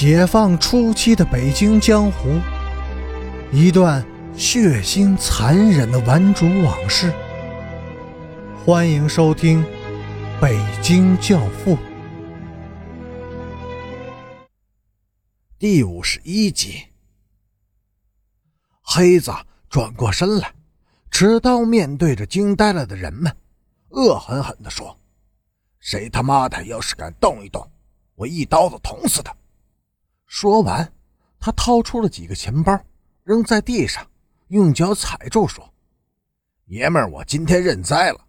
解放初期的北京江湖，一段血腥残忍的顽主往事。欢迎收听《北京教父》第五十一集。黑子转过身来，持刀面对着惊呆了的人们，恶狠狠地说：“谁他妈的要是敢动一动，我一刀子捅死他！”说完，他掏出了几个钱包，扔在地上，用脚踩住，说：“爷们儿，我今天认栽了。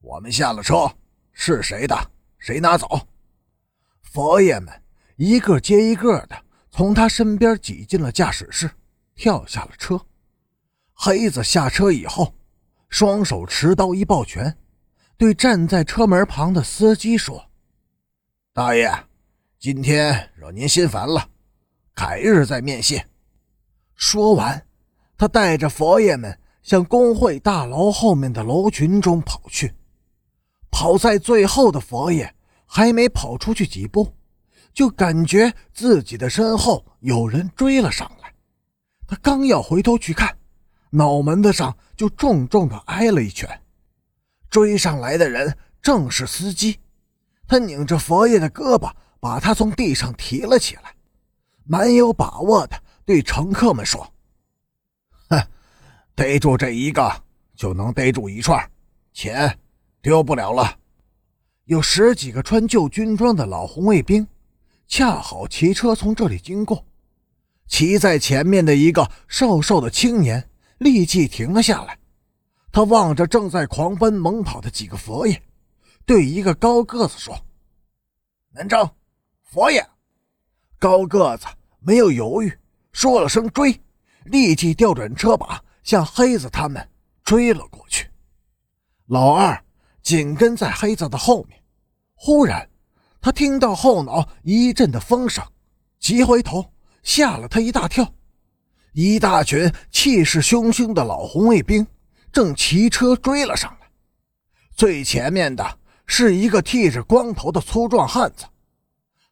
我们下了车，是谁的谁拿走。”佛爷们一个接一个的从他身边挤进了驾驶室，跳下了车。黑子下车以后，双手持刀一抱拳，对站在车门旁的司机说：“大爷。”今天惹您心烦了，改日再面谢。说完，他带着佛爷们向工会大楼后面的楼群中跑去。跑在最后的佛爷还没跑出去几步，就感觉自己的身后有人追了上来。他刚要回头去看，脑门子上就重重的挨了一拳。追上来的人正是司机，他拧着佛爷的胳膊。把他从地上提了起来，蛮有把握的对乘客们说：“哼，逮住这一个就能逮住一串，钱丢不了了。”有十几个穿旧军装的老红卫兵，恰好骑车从这里经过。骑在前面的一个瘦瘦的青年立即停了下来，他望着正在狂奔猛跑的几个佛爷，对一个高个子说：“南征。”佛爷，高个子没有犹豫，说了声“追”，立即调转车把向黑子他们追了过去。老二紧跟在黑子的后面。忽然，他听到后脑一阵的风声，急回头，吓了他一大跳。一大群气势汹汹的老红卫兵正骑车追了上来，最前面的是一个剃着光头的粗壮汉子。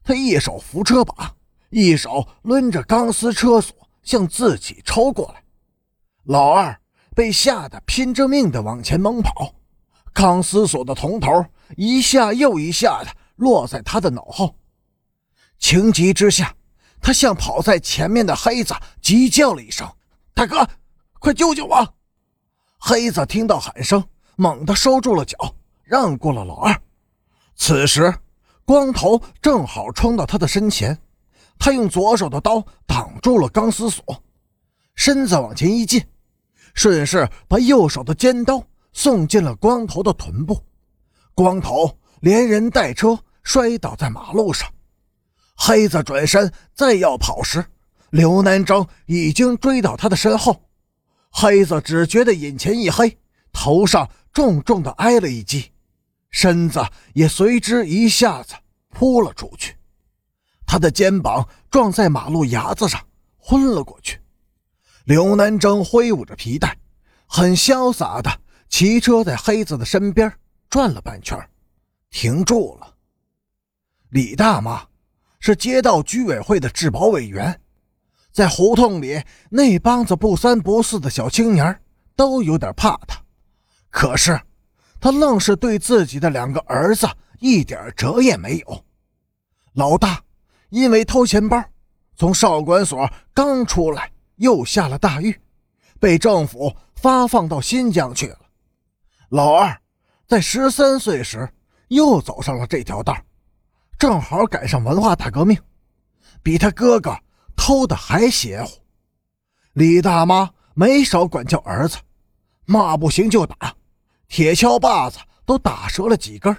他一手扶车把，一手抡着钢丝车锁向自己抽过来。老二被吓得拼着命的往前猛跑，钢丝锁的铜头一下又一下的落在他的脑后。情急之下，他向跑在前面的黑子急叫了一声：“大哥，快救救我！”黑子听到喊声，猛地收住了脚，让过了老二。此时。光头正好冲到他的身前，他用左手的刀挡住了钢丝锁，身子往前一进，顺势把右手的尖刀送进了光头的臀部。光头连人带车摔倒在马路上。黑子转身再要跑时，刘南征已经追到他的身后。黑子只觉得眼前一黑，头上重重的挨了一击。身子也随之一下子扑了出去，他的肩膀撞在马路牙子上，昏了过去。刘南征挥舞着皮带，很潇洒的骑车在黑子的身边转了半圈，停住了。李大妈是街道居委会的治保委员，在胡同里那帮子不三不四的小青年都有点怕他，可是。他愣是对自己的两个儿子一点辙也没有。老大因为偷钱包，从少管所刚出来，又下了大狱，被政府发放到新疆去了。老二在十三岁时又走上了这条道，正好赶上文化大革命，比他哥哥偷的还邪乎。李大妈没少管教儿子，骂不行就打。铁锹把子都打折了几根，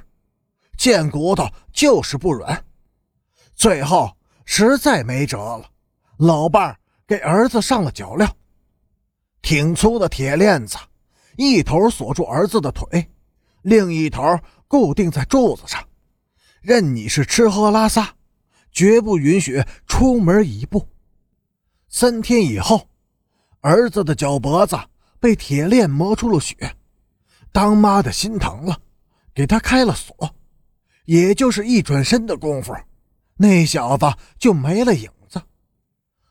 贱骨头就是不软。最后实在没辙了，老伴儿给儿子上了脚镣，挺粗的铁链子，一头锁住儿子的腿，另一头固定在柱子上，任你是吃喝拉撒，绝不允许出门一步。三天以后，儿子的脚脖子被铁链磨出了血。当妈的心疼了，给他开了锁，也就是一转身的功夫，那小子就没了影子。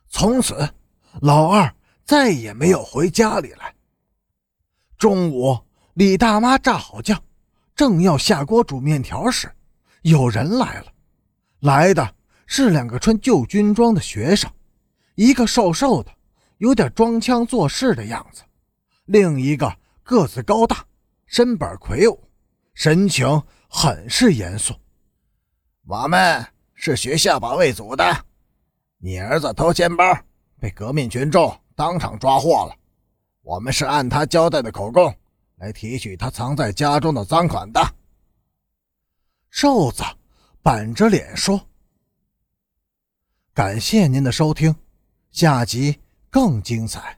从此，老二再也没有回家里来。中午，李大妈炸好酱，正要下锅煮面条时，有人来了。来的是两个穿旧军装的学生，一个瘦瘦的，有点装腔作势的样子；另一个个子高大，身板魁梧，神情很是严肃。我们是学校保卫组的，你儿子偷钱包，被革命群众当场抓获了。我们是按他交代的口供来提取他藏在家中的赃款的。瘦子。板着脸说：“感谢您的收听，下集更精彩。”